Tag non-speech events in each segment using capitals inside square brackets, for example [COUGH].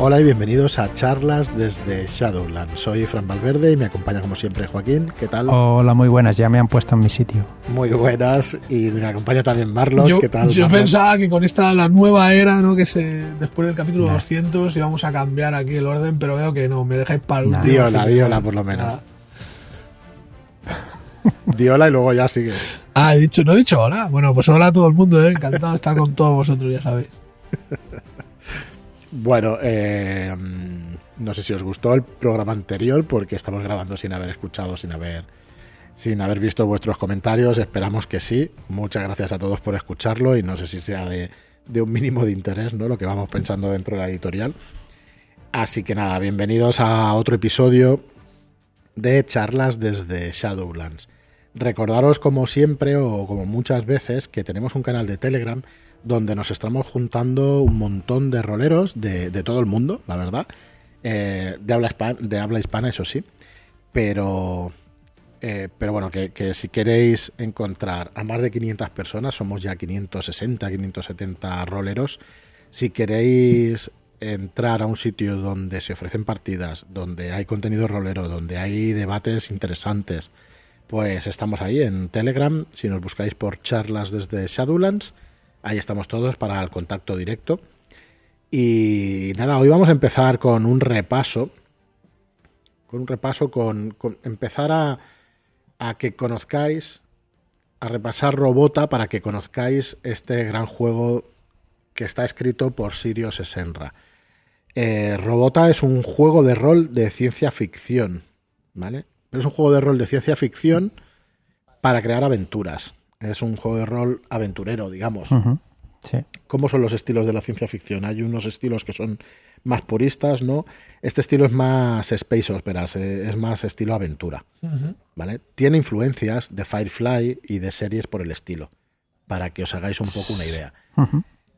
Hola y bienvenidos a charlas desde Shadowland. Soy Fran Valverde y me acompaña como siempre Joaquín. ¿Qué tal? Hola, muy buenas, ya me han puesto en mi sitio. Muy buenas y me acompaña también Marlon. Yo, ¿Qué tal? yo Marlon? pensaba que con esta la nueva era, ¿no? Que se después del capítulo 200 íbamos a cambiar aquí el orden, pero veo que no, me dejáis para el Nah. último. Diola, diola por lo menos. [LAUGHS] Diola y luego ya sigue. Ah, he dicho, no he dicho hola. Bueno, pues hola a todo el mundo, ¿eh? Encantado de estar con todos vosotros, ya sabéis. [LAUGHS] Bueno, eh, mm, no sé si os gustó el programa anterior porque estamos grabando sin haber escuchado, sin haber, sin haber visto vuestros comentarios. Esperamos que sí. Muchas gracias a todos por escucharlo y no sé si sea de, de un mínimo de interés, ¿no? Lo que vamos pensando dentro de la editorial. Así que nada, bienvenidos a otro episodio de charlas desde Shadowlands. Recordaros como siempre o como muchas veces que tenemos un canal de Telegram donde nos estamos juntando un montón de roleros de, todo el mundo, la verdad. Eh, de, habla hispa- de habla hispana, eso sí. Pero, eh, pero bueno, que, que si queréis encontrar a más de 500 personas, somos ya 560, 570 roleros. Si queréis entrar a un sitio donde se ofrecen partidas, donde hay contenido rolero, donde hay debates interesantes, pues estamos ahí en Telegram. Si nos buscáis por charlas desde Shadowlands, ahí estamos todos para el contacto directo. Y nada, hoy vamos a empezar con un repaso. Con un repaso, con, empezar a, que conozcáis, a repasar Robota para que conozcáis este gran juego que está escrito por Sirius Senra. Eh, Robota es un juego de rol de ciencia ficción, ¿vale? Es un juego de rol de ciencia ficción para crear aventuras. Es un juego de rol aventurero, digamos. Sí. ¿Cómo son los estilos de la ciencia ficción? Hay unos estilos que son más puristas, ¿no? Este estilo es más space operas, eh, es más estilo aventura, ¿vale? Tiene influencias de Firefly y de series por el estilo, para que os hagáis un poco una idea.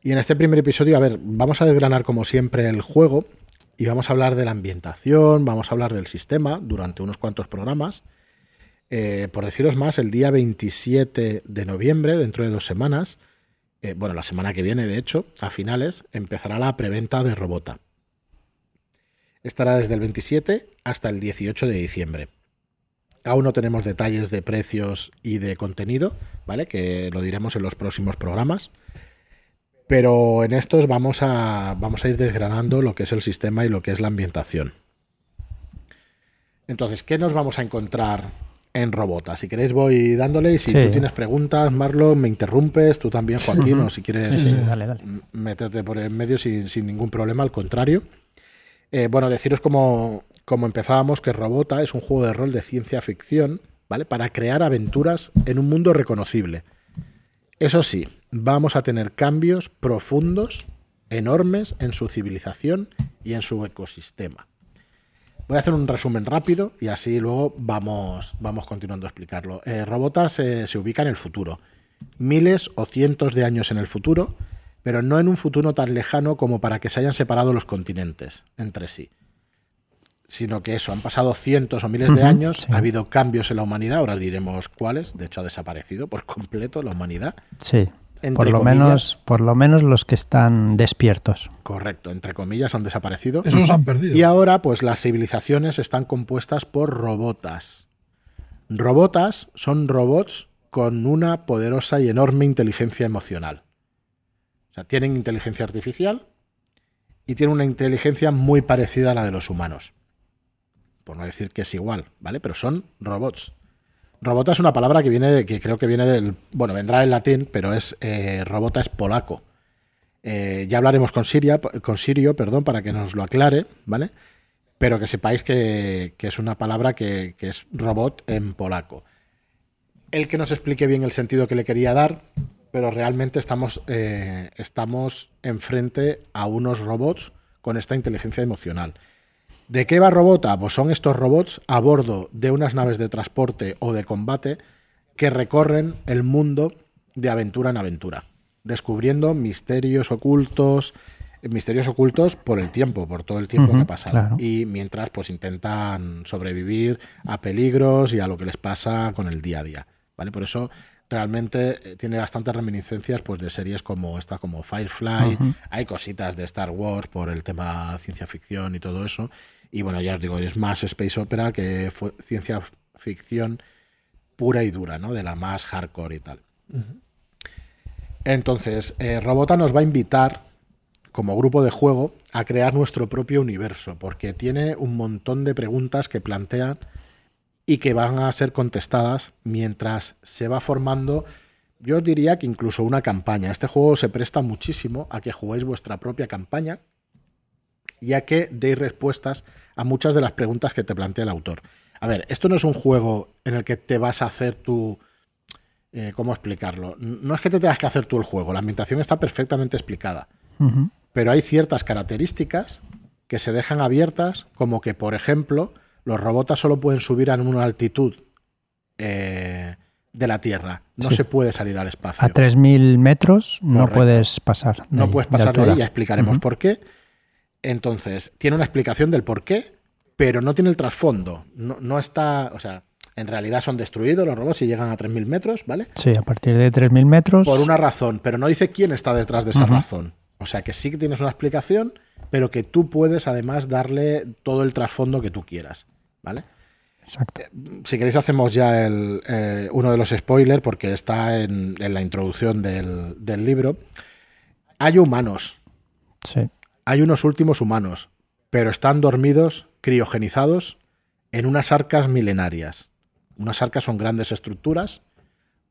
Y en este primer episodio, a ver, vamos a desgranar como siempre el juego y vamos a hablar de la ambientación, vamos a hablar del sistema durante unos cuantos programas. Eh, por deciros más, el día 27 de noviembre, dentro de dos semanas, eh, bueno, la semana que viene, de hecho, a finales, empezará la preventa de Robota. Estará desde el 27 hasta el 18 de diciembre. Aún no tenemos detalles de precios y de contenido, ¿vale? Que lo diremos en los próximos programas. Pero en estos vamos a, vamos a ir desgranando lo que es el sistema y lo que es la ambientación. Entonces, ¿qué nos vamos a encontrar en Robota? Si queréis voy dándole y si Sí. tú tienes preguntas, Marlon, me interrumpes, tú también, Joaquín, o si quieres Sí, sí, dale, dale. m- meterte por en medio sin, sin ningún problema, al contrario. Eh, bueno, deciros como, como empezábamos que Robota es un juego de rol de ciencia ficción, ¿vale? Para crear aventuras en un mundo reconocible. Eso sí, vamos a tener cambios profundos, enormes en su civilización y en su ecosistema. Voy a hacer un resumen rápido y así luego vamos, vamos continuando a explicarlo. Eh, Robota se, se ubica en el futuro, miles o cientos de años en el futuro, pero no en un futuro tan lejano como para que se hayan separado los continentes entre sí. Sino que eso, han pasado cientos o miles de años, sí. ha habido cambios en la humanidad, ahora diremos cuáles, de hecho ha desaparecido por completo la humanidad. Sí. Entre Por lo, comillas. menos, por lo menos los que están despiertos. Correcto, entre comillas han desaparecido. Eso nos han perdido. Y ahora, pues las civilizaciones están compuestas por robotas. Robotas son robots con una poderosa y enorme inteligencia emocional. O sea, tienen inteligencia artificial y tienen una inteligencia muy parecida a la de los humanos. Por no decir que es igual, ¿vale? Pero son robots. Robota es una palabra que viene, de- que creo que viene del, bueno, vendrá del latín, pero es eh, robota es polaco. Eh, ya hablaremos con, Siria, con Sirio, perdón, para que nos lo aclare, ¿vale? Pero que sepáis que, que es una palabra que, que es robot en polaco. El que nos explique bien el sentido que le quería dar, pero realmente estamos, eh, estamos enfrente a unos robots con esta inteligencia emocional. ¿De qué va Robota? Pues son estos robots a bordo de unas naves de transporte o de combate que recorren el mundo de aventura en aventura, descubriendo misterios ocultos, misterios ocultos por el tiempo, por todo el tiempo que ha pasado. claro. Y mientras pues intentan sobrevivir a peligros y a lo que les pasa con el día a día. ¿Vale? Por eso realmente eh, tiene bastantes reminiscencias pues, de series como esta, como Firefly. Hay cositas de Star Wars por el tema ciencia ficción y todo eso. Y bueno, ya os digo, es más space opera que ciencia ficción pura y dura, ¿no? De la más hardcore y tal. Entonces, eh, Robota nos va a invitar, como grupo de juego, a crear nuestro propio universo, porque tiene un montón de preguntas que plantean y que van a ser contestadas mientras se va formando, yo diría que incluso una campaña. Este juego se presta muchísimo a que juguéis vuestra propia campaña y a que deis respuestas a muchas de las preguntas que te plantea el autor. A ver, esto no es un juego en el que te vas a hacer tu... eh, ¿Cómo explicarlo? No es que te tengas que hacer tú el juego, la ambientación está perfectamente explicada pero hay ciertas características que se dejan abiertas, como que, por ejemplo, los robots solo pueden subir a una altitud eh, de la Tierra. No Sí. se puede salir al espacio. A 3.000 metros no Correcto. puedes pasar. no ahí, puedes pasar de ahí, ya explicaremos por qué. Entonces, tiene una explicación del por qué, pero no tiene el trasfondo. No, no está, o sea, en realidad son destruidos los robots y llegan a 3.000 metros, ¿vale? Sí, a partir de 3.000 metros. por una razón, pero no dice quién está detrás de esa razón. O sea que sí que tienes una explicación, pero que tú puedes además darle todo el trasfondo que tú quieras. ¿Vale? Exacto. Si queréis hacemos ya el, eh, uno de los spoilers porque está en, en la introducción del, del libro. Hay humanos, Sí. Hay unos últimos humanos, pero están dormidos, criogenizados, en unas arcas milenarias. Unas arcas son grandes estructuras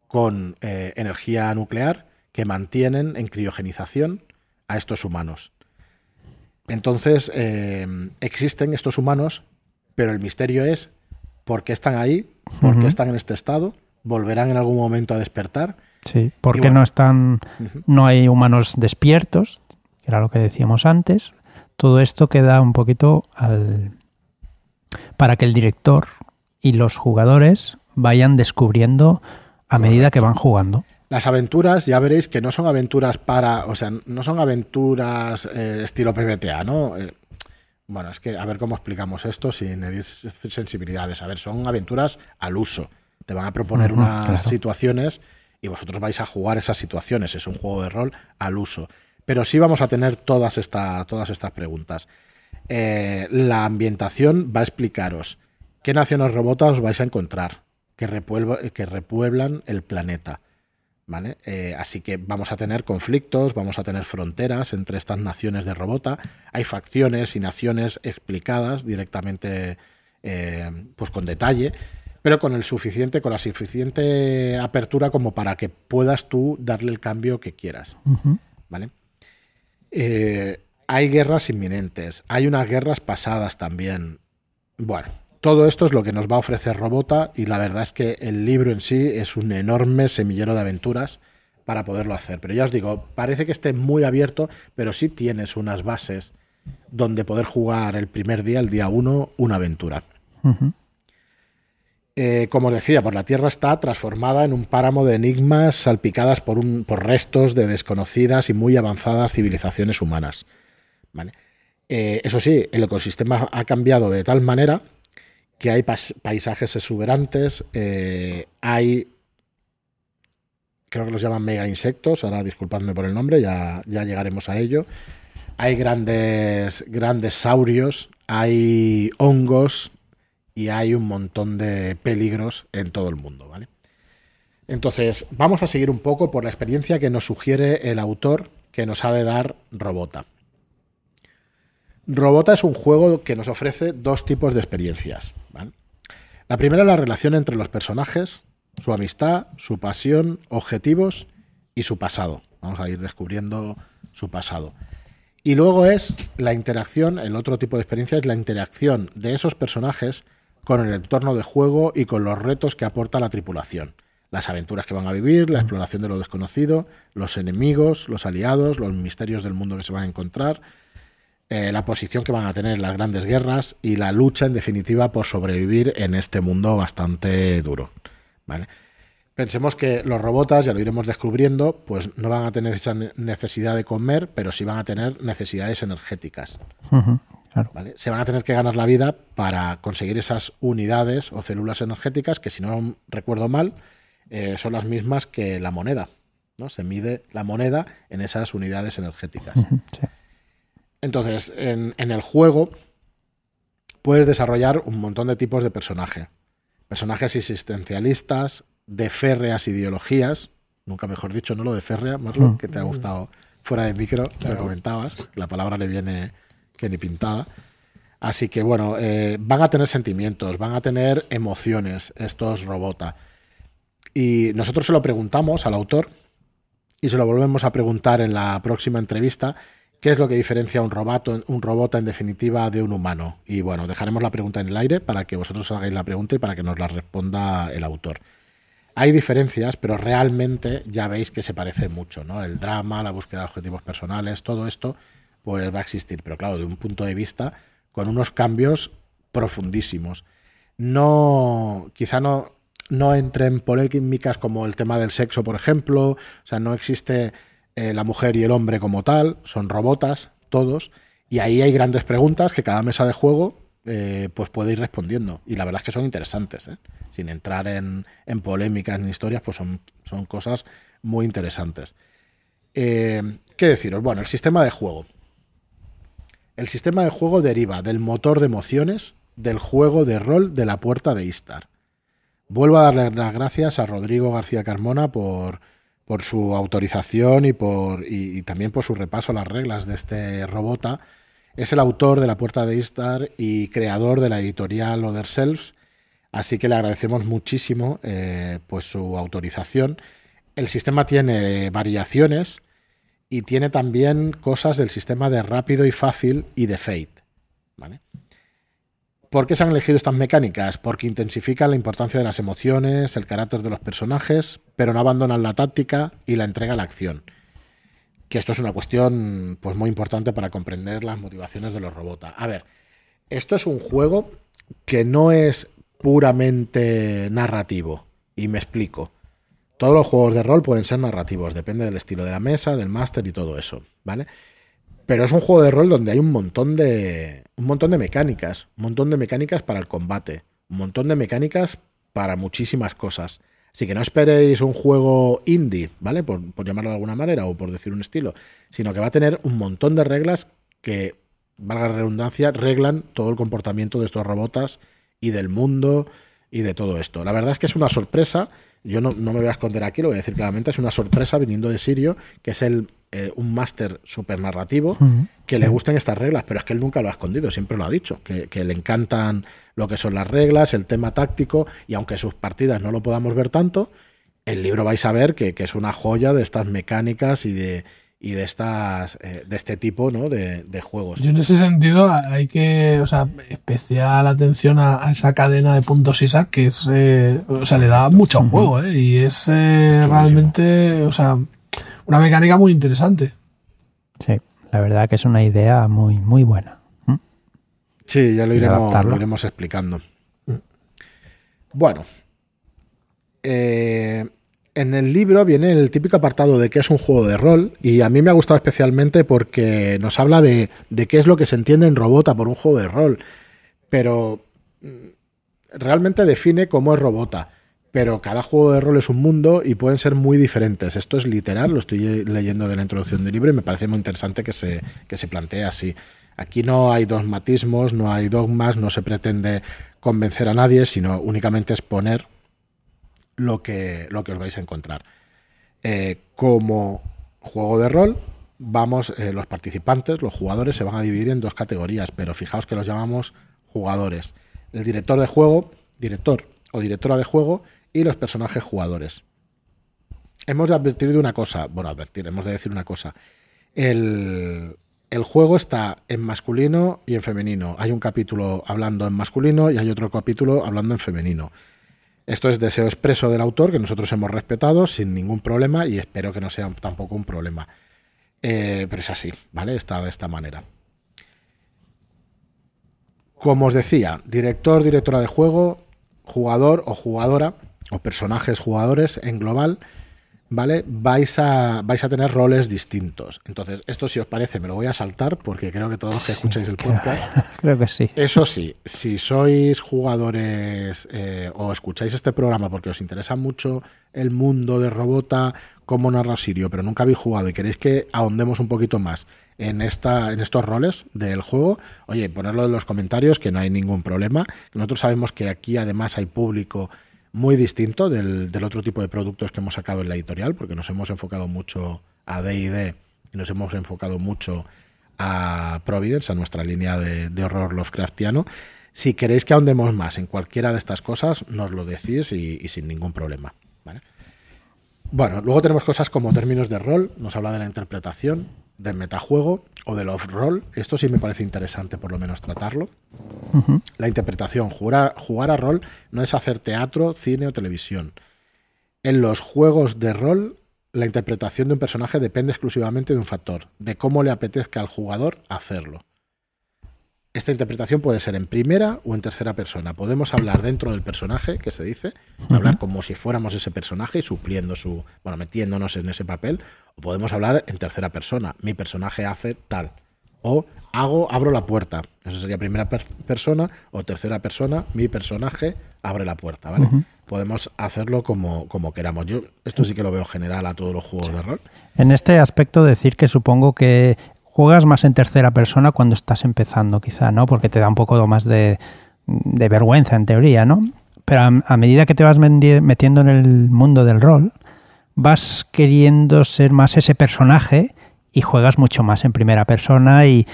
con eh, energía nuclear que mantienen en criogenización a estos humanos. Entonces, eh, existen estos humanos, pero el misterio es por qué están ahí, por qué están en este estado, volverán en algún momento a despertar. Sí. ¿Por qué bueno. no están, no hay humanos despiertos? Que era lo que decíamos antes. Todo esto queda un poquito al para que el director y los jugadores vayan descubriendo a medida que van jugando. Las aventuras, ya veréis que no son aventuras para, o sea, no son aventuras eh, estilo PBTA, ¿no? Eh, bueno, es que a ver cómo explicamos esto sin herir sensibilidades. A ver, son aventuras al uso. Te van a proponer unas claro. situaciones y vosotros vais a jugar esas situaciones. Es un juego de rol al uso. Pero sí vamos a tener todas, esta, todas estas preguntas. Eh, la ambientación va a explicaros qué naciones robotas os vais a encontrar que, repuelva- que repueblan el planeta. ¿Vale? Eh, así que vamos a tener conflictos, vamos a tener fronteras entre estas naciones de robota. Hay facciones y naciones explicadas directamente, eh, pues con detalle, pero con el suficiente, con la suficiente apertura como para que puedas tú darle el cambio que quieras. ¿Vale? Eh, hay guerras inminentes, hay unas guerras pasadas también. Bueno, todo esto es lo que nos va a ofrecer Robota y la verdad es que el libro en sí es un enorme semillero de aventuras para poderlo hacer. Pero ya os digo, parece que esté muy abierto, pero sí tienes unas bases donde poder jugar el primer día, el día uno, una aventura. Eh, como decía, pues la Tierra está transformada en un páramo de enigmas salpicadas por, un, por restos de desconocidas y muy avanzadas civilizaciones humanas. ¿vale? Eh, eso sí, el ecosistema ha cambiado de tal manera que hay paisajes exuberantes, eh, hay, creo que los llaman mega insectos, ahora disculpadme por el nombre, ya, ya llegaremos a ello. Hay grandes, grandes saurios, hay hongos, y hay un montón de peligros en todo el mundo, ¿vale? Entonces, vamos a seguir un poco por la experiencia que nos sugiere el autor que nos ha de dar Robota. Robota es un juego que nos ofrece dos tipos de experiencias. La primera es la relación entre los personajes, su amistad, su pasión, objetivos y su pasado. Vamos a ir descubriendo su pasado. Y luego es la interacción, el otro tipo de experiencia es la interacción de esos personajes con el entorno de juego y con los retos que aporta la tripulación. Las aventuras que van a vivir, la exploración de lo desconocido, los enemigos, los aliados, los misterios del mundo que se van a encontrar, eh, la posición que van a tener en las grandes guerras y la lucha, en definitiva, por sobrevivir en este mundo bastante duro. ¿vale? Pensemos que los robotas, ya lo iremos descubriendo, pues no van a tener esa ne- necesidad de comer, pero sí van a tener necesidades energéticas. Claro. ¿vale? Se van a tener que ganar la vida para conseguir esas unidades o células energéticas que, si no recuerdo mal, eh, son las mismas que la moneda. ¿no? Se mide la moneda en esas unidades energéticas. Sí. Entonces, en, en el juego puedes desarrollar un montón de tipos de personaje. Personajes existencialistas, de férreas ideologías, nunca mejor dicho, no lo de férrea, Marlon, Mm. que te ha gustado fuera de micro, lo comentabas, la palabra le viene que ni pintada. Así que bueno, eh, van a tener sentimientos, van a tener emociones estos robota. Y nosotros se lo preguntamos al autor y se lo volvemos a preguntar en la próxima entrevista qué es lo que diferencia un robot, un robot en definitiva de un humano. Y bueno, dejaremos la pregunta en el aire para que vosotros hagáis la pregunta y para que nos la responda el autor. Hay diferencias, pero realmente ya veis que se parece mucho, ¿no? El drama, la búsqueda de objetivos personales, todo esto, pues va a existir, pero claro, de un punto de vista con unos cambios profundísimos. No, quizá no, no entre en polémicas como el tema del sexo, por ejemplo, o sea, no existe eh, la mujer y el hombre como tal, son robotas todos, y ahí hay grandes preguntas que cada mesa de juego eh, pues puede ir respondiendo, y la verdad es que son interesantes, ¿eh? sin entrar en, en, polémicas ni historias, pues son, son cosas muy interesantes. ¿Qué deciros? Bueno, el sistema de juego. El sistema de juego deriva del motor de emociones del juego de rol de la puerta de Istar. Vuelvo a darle las gracias a Rodrigo García Carmona por, su autorización y, también por su repaso a las reglas de este robota. Es el autor de La Puerta de Istar y creador de la editorial Other Selves, así que le agradecemos muchísimo eh, pues su autorización. El sistema tiene variaciones y tiene también cosas del sistema de rápido y fácil y de fate. ¿vale? ¿Por qué se han elegido estas mecánicas? Porque intensifican la importancia de las emociones, el carácter de los personajes, pero no abandonan la táctica y la entrega a la acción. Que esto es una cuestión pues, muy importante para comprender las motivaciones de los robots. A ver, esto es un juego que no es puramente narrativo. Y me explico. Todos los juegos de rol pueden ser narrativos, depende del estilo de la mesa, del máster y todo eso, ¿vale? Pero es un juego de rol donde hay un montón de un montón de mecánicas, un montón de mecánicas para el combate, un montón de mecánicas para muchísimas cosas. Así que no esperéis un juego indie, ¿vale? Por, llamarlo de alguna manera o por decir un estilo, sino que va a tener un montón de reglas que, valga la redundancia, reglan todo el comportamiento de estos robots y del mundo y de todo esto. La verdad es que es una sorpresa. Yo no, no me voy a esconder aquí, lo voy a decir claramente, es una sorpresa viniendo de Sirio, que es el eh, un máster súper narrativo, uh -huh. que sí. le gusten estas reglas, pero es que él nunca lo ha escondido, siempre lo ha dicho, que, que, le encantan lo que son las reglas, el tema táctico, y aunque sus partidas no lo podamos ver tanto, el libro vais a ver que, que es una joya de estas mecánicas y de, y de estas eh, de este tipo ¿no? de, de, juegos. Yo en ese sentido hay que, o sea, especial atención a, a esa cadena de puntos ISAC que es, eh, o sea, le da mucho juego, ¿eh? Y es eh, realmente, o sea, una mecánica muy interesante. Sí, la verdad que es una idea muy, muy buena. ¿Mm? Sí, ya lo iremos, lo iremos explicando. Bueno, eh, en el libro viene el típico apartado de qué es un juego de rol y a mí me ha gustado especialmente porque nos habla de, qué es lo que se entiende en Robota por un juego de rol, pero mm, realmente define cómo es Robota. Pero cada juego de rol es un mundo y pueden ser muy diferentes. Esto es literal, lo estoy leyendo de la introducción del libro y me parece muy interesante que se, que se plantee así. Aquí no hay dogmatismos, no hay dogmas, no se pretende convencer a nadie, sino únicamente exponer lo que, lo que os vais a encontrar. Eh, como juego de rol, vamos, eh, los participantes, los jugadores, se van a dividir en dos categorías, pero fijaos que los llamamos jugadores. El director de juego, director o directora de juego y los personajes jugadores. Hemos de advertir de una cosa, bueno, advertir, hemos de decir una cosa. El, el juego está en masculino y en femenino. Hay un capítulo hablando en masculino y hay otro capítulo hablando en femenino. Esto es deseo expreso del autor que nosotros hemos respetado sin ningún problema y espero que no sea tampoco un problema. Eh, pero es así, ¿vale? Está de esta manera. Como os decía, director, directora de juego, jugador o jugadora, o personajes jugadores en global, ¿vale? Vais a, vais a tener roles distintos. Entonces, esto si os parece, me lo voy a saltar porque creo que todos los que escucháis el podcast. [LAUGHS] Creo, que sí. Eso sí, si sois jugadores eh, o escucháis este programa porque os interesa mucho el mundo de Robota, cómo narra Sirio, pero nunca habéis jugado y queréis que ahondemos un poquito más en, esta, en estos roles del juego, oye, ponerlo en los comentarios, que no hay ningún problema. Nosotros sabemos que aquí además hay público muy distinto del, otro tipo de productos que hemos sacado en la editorial, porque nos hemos enfocado mucho a DD y nos hemos enfocado mucho a Providence, a nuestra línea de, horror Lovecraftiano. Si queréis que ahondemos más en cualquiera de estas cosas, nos lo decís y, sin ningún problema. Bueno, luego tenemos cosas como términos de rol, nos habla de la interpretación, del metajuego o del off-roll. Esto sí me parece interesante por lo menos tratarlo. La interpretación, jugar, jugar a rol no es hacer teatro, cine o televisión. En los juegos de rol, la interpretación de un personaje depende exclusivamente de un factor, de cómo le apetezca al jugador hacerlo. Esta interpretación puede ser en primera o en tercera persona. Podemos hablar dentro del personaje, que se dice, hablar como si fuéramos ese personaje y supliendo su, bueno, metiéndonos en ese papel, o podemos hablar en tercera persona. Mi personaje hace tal. O hago, abro la puerta. Eso sería primera persona o tercera persona. Mi personaje abre la puerta, ¿vale? Podemos hacerlo como, como queramos. Yo esto sí que lo veo general a todos los juegos de rol. En este aspecto decir que supongo que juegas más en tercera persona cuando estás empezando, quizá, ¿no? Porque te da un poco más de, vergüenza, en teoría, ¿no? Pero a, medida que te vas metiendo en el mundo del rol, vas queriendo ser más ese personaje y juegas mucho más en primera persona y,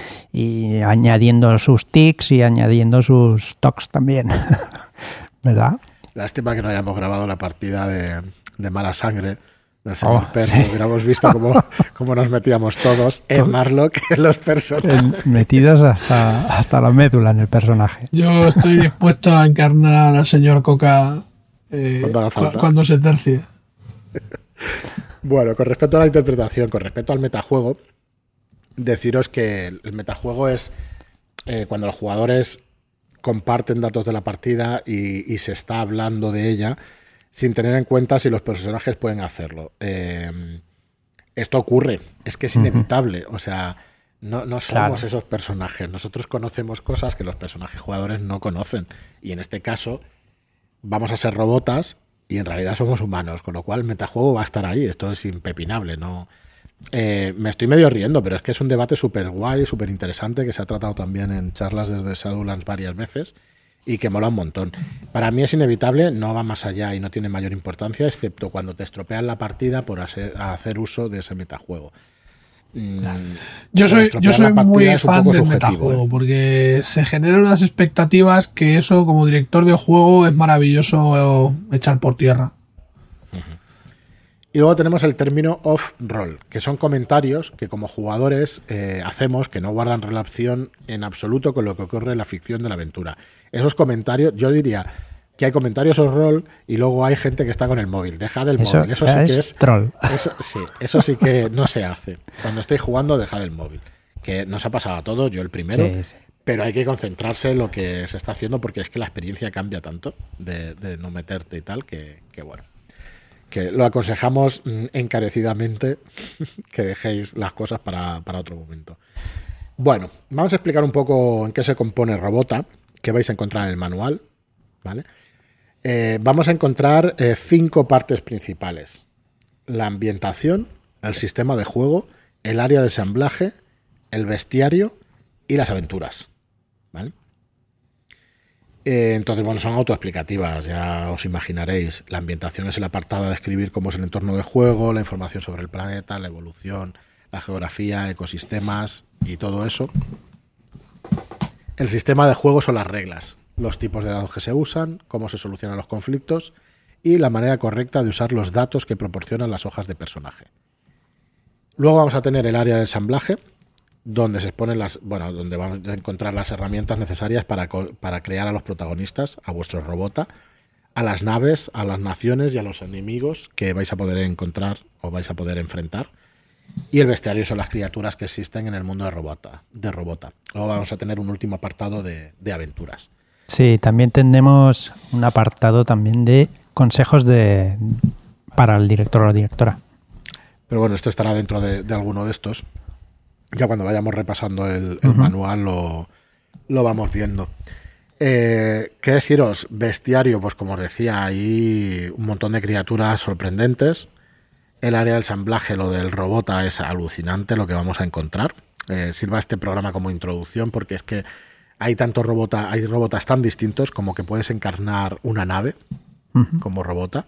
añadiendo sus tics y añadiendo sus tocs también. [LAUGHS] ¿Verdad? Lástima que no hayamos grabado la partida de, de mala sangre Oh, hubiéramos visto [LAUGHS] cómo, nos metíamos todos en Marlock, [LAUGHS] en los personajes. Metidos hasta, hasta la médula en el personaje. Yo estoy dispuesto a encarnar al señor Coca eh, cuando, se tercie. Bueno, con respecto a la interpretación, con respecto al metajuego, deciros que el metajuego es eh, cuando los jugadores comparten datos de la partida y se está hablando de ella sin tener en cuenta si los personajes pueden hacerlo. Eh, esto ocurre, es que es inevitable, o sea, no, somos esos personajes, nosotros conocemos cosas que los personajes jugadores no conocen y en este caso vamos a ser robotas y en realidad somos humanos, con lo cual el metajuego va a estar ahí, esto es impepinable, no... Eh, me estoy medio riendo, pero es que es un debate súper guay, súper interesante, que se ha tratado también en charlas desde Shadowlands varias veces y que mola un montón. Para mí es inevitable, no va más allá y no tiene mayor importancia, excepto cuando te estropean la partida por hacer uso de ese metajuego. Mm, yo soy, yo soy muy fan del metajuego ¿eh? porque se generan unas expectativas que eso como director de juego es maravilloso echar por tierra. Y luego tenemos el término off-roll, que son comentarios que como jugadores eh, hacemos que no guardan relación en absoluto con lo que ocurre en la ficción de la aventura. Esos comentarios, yo diría que hay comentarios off-roll y luego hay gente que está con el móvil. Deja del móvil. Eso sí que es. Troll. Eso, sí, eso sí que no se hace. Cuando estéis jugando, deja del móvil. Que nos ha pasado a todos, yo el primero. Pero hay que concentrarse en lo que se está haciendo porque es que la experiencia cambia tanto de, no meterte y tal que bueno que lo aconsejamos mm, encarecidamente [LAUGHS] que dejéis las cosas para, otro momento. Bueno, vamos a explicar un poco en qué se compone Robota, que vais a encontrar en el manual. ¿vale? Eh, vamos a encontrar eh, cinco partes principales. La ambientación, el sistema de juego, el área de ensamblaje, el bestiario y las aventuras. ¿vale? Eh, entonces, bueno, son autoexplicativas, ya os imaginaréis. La ambientación es el apartado de describir cómo es el entorno de juego, la información sobre el planeta, la evolución, la geografía, ecosistemas y todo eso. El sistema de juego son las reglas, los tipos de dados que se usan, cómo se solucionan los conflictos y la manera correcta de usar los datos que proporcionan las hojas de personaje. Luego vamos a tener el área de ensamblaje, donde se exponen las, bueno, donde vamos a encontrar las herramientas necesarias para, para crear a los protagonistas, a vuestro robota, a las naves, a las naciones y a los enemigos que vais a poder encontrar o vais a poder enfrentar. Y el bestiario son las criaturas que existen en el mundo de Robota. De robota. Luego vamos a tener un último apartado de, de aventuras. Sí, también tenemos un apartado también de consejos de para el director o la directora. Pero bueno, esto estará dentro de, de alguno de estos. Ya cuando vayamos repasando el, el manual lo, lo vamos viendo. Eh, ¿Qué deciros? Bestiario, pues como os decía, hay un montón de criaturas sorprendentes. El área del ensamblaje, lo del robota, es alucinante lo que vamos a encontrar. Eh, sirva este programa como introducción porque es que hay tantos robotas, hay robotas tan distintos como que puedes encarnar una nave como robota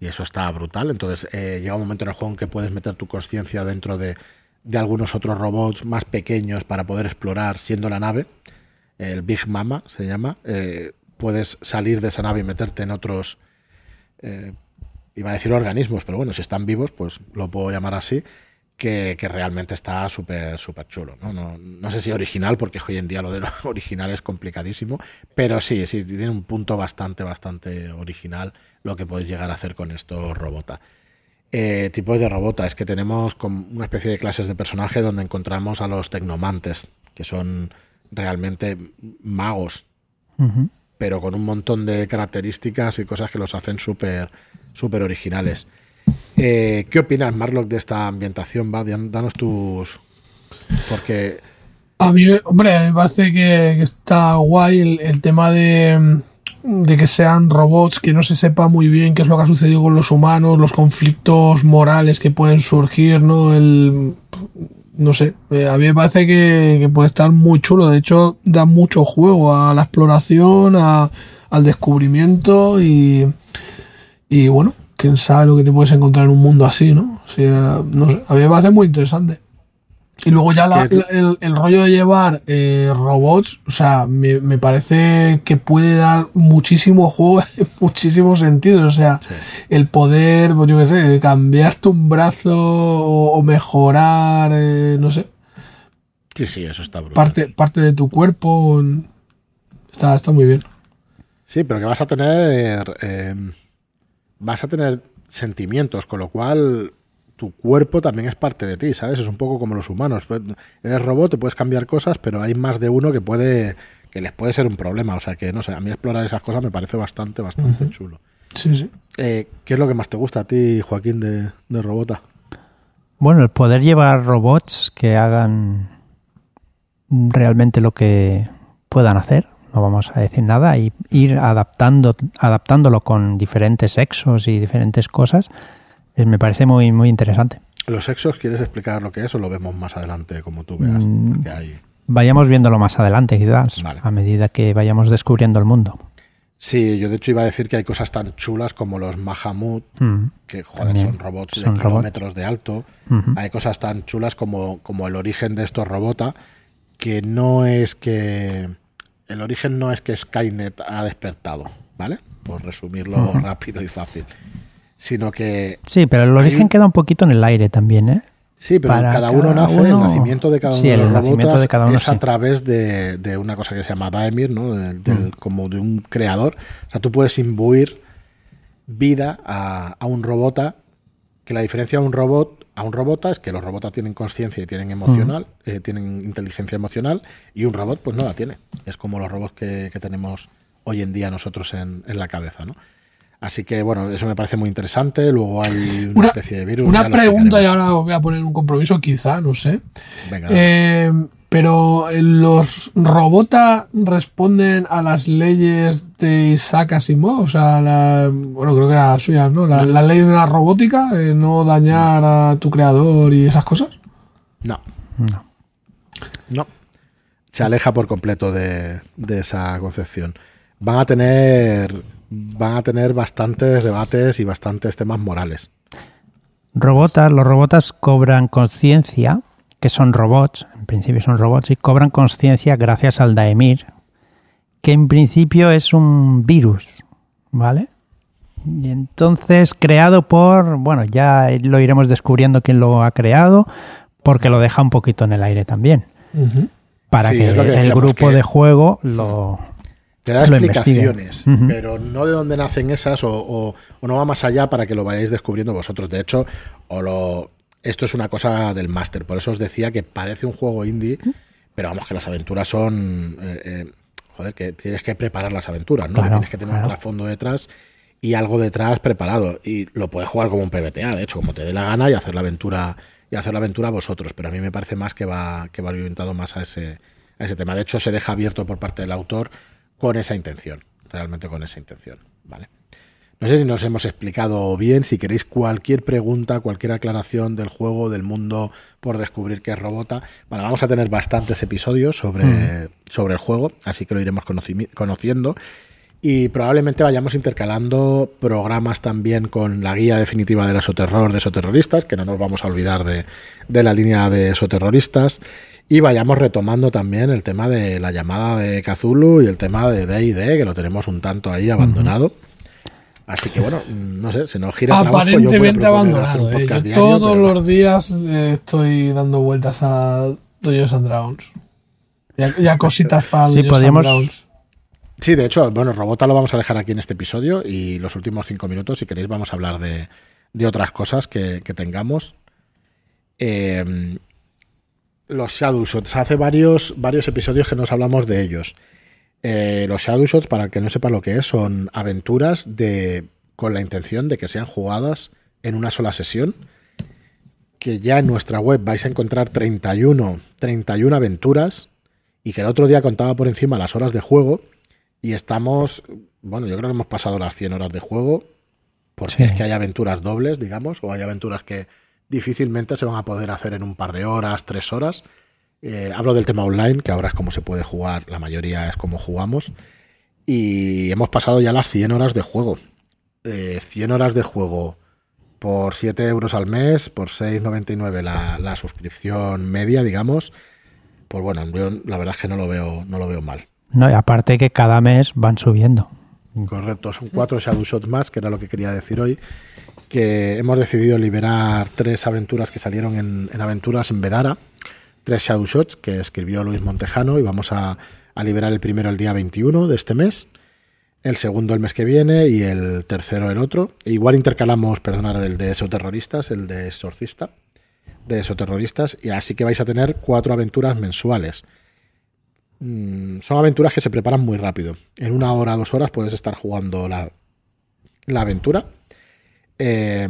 y eso está brutal. Entonces eh, llega un momento en el juego en que puedes meter tu conciencia dentro de, de algunos otros robots más pequeños para poder explorar siendo la nave. El Big Mama se llama. Eh, puedes salir de esa nave y meterte en otros, eh, iba a decir organismos, pero bueno, si están vivos, pues lo puedo llamar así. Que, que realmente está súper súper chulo. ¿no? No, no sé si original, porque hoy en día lo de lo [LAUGHS] original es complicadísimo, pero sí, sí, tiene un punto bastante, bastante original lo que podéis llegar a hacer con estos robota. Eh, tipos de robota, es que tenemos una especie de clases de personaje donde encontramos a los tecnomantes, que son realmente magos, Ujú. Pero con un montón de características y cosas que los hacen súper súper originales. Eh, ¿Qué opinas, Marlock, de esta ambientación? Va, Dan- danos tus... Porque A mí, hombre, me parece que, que está guay el, el tema de, de que sean robots, que no se sepa muy bien qué es lo que ha sucedido con los humanos, los conflictos morales que pueden surgir, ¿no? El, no sé, eh, a mí me parece que, puede estar muy chulo. De hecho, da mucho juego a la exploración, a- al descubrimiento y, y bueno, quién sabe lo que te puedes encontrar en un mundo así, ¿no? O sea, no sé, a mí me parece muy interesante. Y luego ya la- Que- la- el, el rollo de llevar eh, robots, o sea, me, me parece que puede dar muchísimo juego [LAUGHS] en muchísimos sentidos. O sea, el poder, pues yo qué sé, cambiarte un brazo o, o mejorar, eh, no sé, sí, sí, eso está brutal. parte, parte de tu cuerpo. Está, está muy bien. Sí, pero que vas a tener. eh, vas a tener sentimientos, con lo cual tu cuerpo también es parte de ti, ¿sabes? Es un poco como los humanos. Pues, Eres robot, te puedes cambiar cosas, pero hay más de uno que puede. que les puede ser un problema. O sea que, no sé, a mí explorar esas cosas me parece bastante, bastante chulo. Sí, sí. Eh, ¿Qué es lo que más te gusta a ti, Joaquín, de, de Robota? Bueno, el poder llevar robots que hagan realmente lo que puedan hacer, no vamos a decir nada, y ir adaptando, adaptándolo con diferentes sexos y diferentes cosas, me parece muy, muy interesante. ¿Los sexos quieres explicar lo que es o lo vemos más adelante como tú veas? Mm. Hay... Vayamos viéndolo más adelante, quizás, Vale. a medida que vayamos descubriendo el mundo. Sí, yo de hecho iba a decir que hay cosas tan chulas como los Mahamut, Mm. que joder, También son robots son de robots. kilómetros de alto. Hay cosas tan chulas como, como el origen de estos robota, que no es que. El origen no es que Skynet ha despertado, ¿vale? Por resumirlo rápido y fácil. Sino que. Sí, pero el origen queda un poquito en el aire también, ¿eh? Sí, pero Para cada uno cada nace, el nacimiento de cada uno Sí, de el los de cada uno, es a sí. través de, de una cosa que se llama Daemir, ¿no? Del- del- Mm. Como de un creador. O sea, tú puedes imbuir vida a, a un robota, que la diferencia de un robot a un robota es que los robotas tienen conciencia y tienen emocional, Mm. eh, tienen inteligencia emocional, y un robot pues no la tiene. Es como los robots que, que tenemos hoy en día nosotros en, en la cabeza, ¿no? Así que bueno, eso me parece muy interesante. Luego hay una, Una, especie de virus. una pregunta y ahora os voy a poner un compromiso, quizá, no sé. Venga, Eh, pero eh, los robotas responden a las leyes de Isaac Asimov, o sea, la- bueno, creo que a las suyas, ¿no? La, la ley de la robótica, eh, no dañar a tu creador y esas cosas. no. No. No. Se aleja por completo de, de esa concepción. Van a tener. Van a tener bastantes debates y bastantes temas morales. Robotas, los robotas cobran conciencia, que son robots, en principio son robots, y cobran conciencia gracias al Daemir, que en principio es un virus, ¿vale? Y entonces creado por, bueno, ya lo iremos descubriendo quién lo ha creado, porque lo deja un poquito en el aire también, para Sí, que, el grupo que- de juego lo... Te da explicaciones, pero no de dónde nacen esas o, o- o no va más allá para que lo vayáis descubriendo vosotros. De hecho, o lo, esto es una cosa del máster, por eso os decía que parece un juego indie, pero vamos que las aventuras son... eh, eh, joder, que tienes que preparar las aventuras, ¿no? Que tienes que tener claro. un trasfondo detrás y algo detrás preparado. Y lo puedes jugar como un PBTA, de hecho, como te dé la gana y hacer la aventura y hacer la aventura vosotros. Pero a mí me parece más que va, que va orientado más a ese, a ese tema. De hecho, se deja abierto por parte del autor con esa intención, realmente con esa intención. ¿vale? No sé si nos hemos explicado bien. Si queréis cualquier pregunta, cualquier aclaración del juego, del mundo por descubrir qué es Robota, bueno, vamos a tener bastantes episodios sobre, mm. sobre el juego, así que lo iremos conociendo. Y probablemente vayamos intercalando programas también con la guía definitiva del esoterror de esoterroristas, que no nos vamos a olvidar de, de la línea de esoterroristas. Y vayamos retomando también el tema de la llamada de Cthulhu y el tema de D&D, que lo tenemos un tanto ahí abandonado. Así que bueno, no sé, se nos gira Aparentemente abandonado. ¿eh? todos los días eh, estoy dando vueltas a Dungeons and Dragons. Ya, cositas para sí, Dungeons Sí, de hecho, bueno, Robota lo vamos a dejar aquí en este episodio y los últimos cinco minutos, si queréis, vamos a hablar de, otras cosas que, tengamos. Eh, los Shadow Shots. Hace varios, varios episodios que nos hablamos de ellos. Eh, los Shadow Shots, para el que no sepa lo que es, son aventuras de, con la intención de que sean jugadas en una sola sesión. Que ya en nuestra web vais a encontrar 31, 31 aventuras y que el otro día contaba por encima las horas de juego y estamos, bueno, yo creo que hemos pasado las 100 horas de juego porque es que hay aventuras dobles, digamos, o hay aventuras que difícilmente se van a poder hacer en un par de horas, tres horas. Eh, hablo del tema online, que ahora es como se puede jugar, la mayoría es como jugamos. Y hemos pasado ya las 100 horas de juego. 100 eh, horas de juego por 7 euros al mes, por 6,99 la, la suscripción media, digamos. Pues bueno, la verdad es que no lo veo, no lo veo mal. No, y aparte que cada mes van subiendo. Correcto, son cuatro Shadow Shots más, que era lo que quería decir hoy. Que hemos decidido liberar tres aventuras que salieron en, en Aventuras en Vedara tres Shadow Shots que escribió Luis Montejano y vamos a, liberar el primero el día 21 de este mes, el segundo el mes que viene y el tercero el otro. E igual intercalamos, perdonar, el de esoterroristas, el de exorcista, de esoterroristas, y así que vais a tener cuatro aventuras mensuales. Mm, son aventuras que se preparan muy rápido. En una hora, dos horas puedes estar jugando la, la aventura. Eh,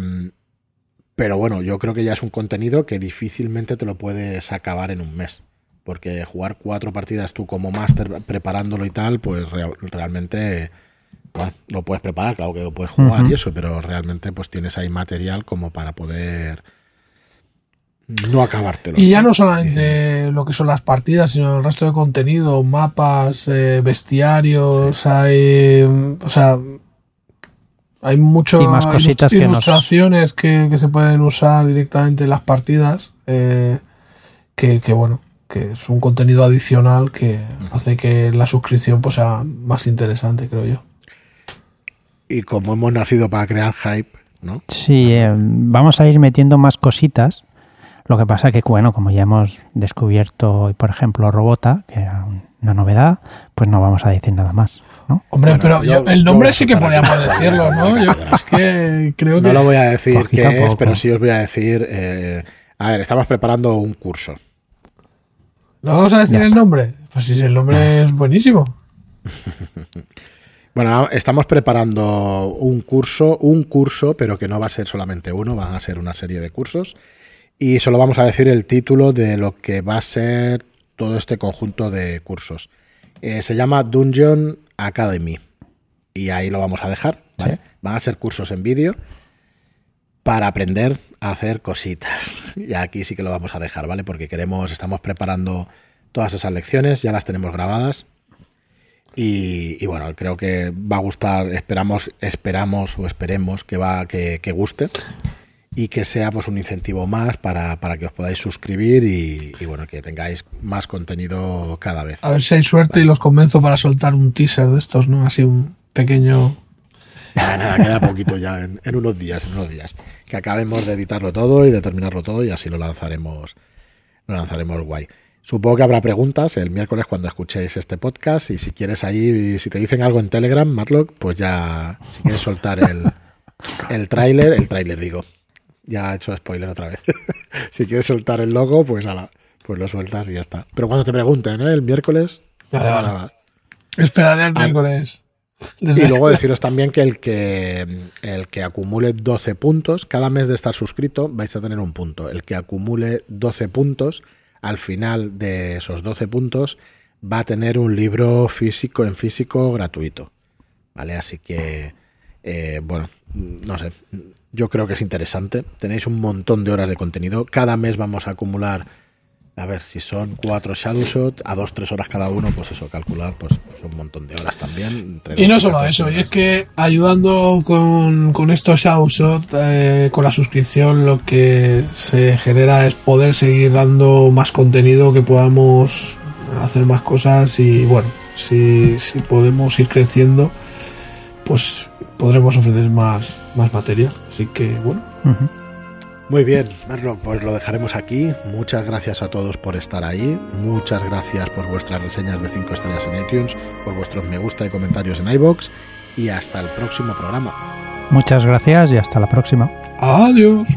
pero bueno, yo creo que ya es un contenido que difícilmente te lo puedes acabar en un mes. Porque jugar cuatro partidas tú como máster preparándolo y tal, pues realmente bueno, lo puedes preparar, claro que lo puedes jugar y eso, pero realmente pues tienes ahí material como para poder no acabártelo. Y ya no solamente lo que son las partidas, sino el resto de contenido, mapas, eh, bestiarios, hay, o sea, hay muchas más cositas ilustraciones que, se pueden usar directamente en las partidas. Eh, que, bueno, que es un contenido adicional que hace que la suscripción pues, sea más interesante, creo yo. Y como hemos nacido para crear hype, ¿no? Sí, eh, vamos a ir metiendo más cositas. Lo que pasa que, bueno, como ya hemos descubierto, por ejemplo, Robota, que era una novedad, pues no vamos a decir nada más. Hombre, pero el nombre sí que podíamos decirlo, ¿no? [LAUGHS] es que creo que... No lo voy a decir qué es, pero sí os voy a decir... Eh, a ver, estamos preparando un curso. ¿No vamos a decir el nombre? Pues si el nombre es buenísimo. [LAUGHS] bueno, estamos preparando un curso, un curso, pero que no va a ser solamente uno, van a ser una serie de cursos. Y solo vamos a decir el título de lo que va a ser todo este conjunto de cursos. Eh, se llama Dungeon Academy. Y ahí lo vamos a dejar. Van a ser cursos en vídeo para aprender a hacer cositas. [LAUGHS] Y aquí sí que lo vamos a dejar, ¿vale? Porque queremos, estamos preparando todas esas lecciones, ya las tenemos grabadas. Y, bueno, creo que va a gustar, esperamos, esperamos o esperemos que va, que, que guste y que sea pues un incentivo más para, que os podáis suscribir y, bueno, que tengáis más contenido cada vez. A ver si hay suerte y los convenzo para soltar un teaser de estos, ¿no? Así un pequeño... [LAUGHS] Nada, nada, queda poquito ya, en, unos días, en unos días. Que acabemos de editarlo todo y de terminarlo todo y así lo lanzaremos, lo lanzaremos guay. Supongo que habrá preguntas el miércoles cuando escuchéis este podcast y si quieres ahí, si te dicen algo en Telegram, Marlock, pues ya, si quieres soltar el, el tráiler, el tráiler digo, ya he hecho spoiler otra vez. [LAUGHS] si quieres soltar el logo, pues ala, pues lo sueltas y ya está. Pero cuando te pregunten, ¿eh? El miércoles. Esperaré el miércoles. Desde- Y luego deciros también que el que el que acumule 12 puntos, cada mes de estar suscrito vais a tener un punto. El que acumule 12 puntos, al final de esos 12 puntos va a tener un libro físico en físico gratuito. ¿Vale? Así que, eh, bueno, no sé, yo creo que es interesante. Tenéis un montón de horas de contenido. Cada mes vamos a acumular, a ver, si son cuatro Shadowshot, a dos, tres horas cada uno, pues eso, calcular, pues, son un montón de horas también. Y no solo eso, y es que ayudando con, con estos Shadowshot, eh, con la suscripción, lo que se genera es poder seguir dando más contenido, que podamos hacer más cosas y bueno, si, si podemos ir creciendo, pues podremos ofrecer más, más material. Así que bueno. Muy bien, Merlo, pues lo dejaremos aquí. Muchas gracias a todos por estar ahí. Muchas gracias por vuestras reseñas de 5 estrellas en iTunes, por vuestros me gusta y comentarios en iBox. Y hasta el próximo programa. Muchas gracias y hasta la próxima. adiós.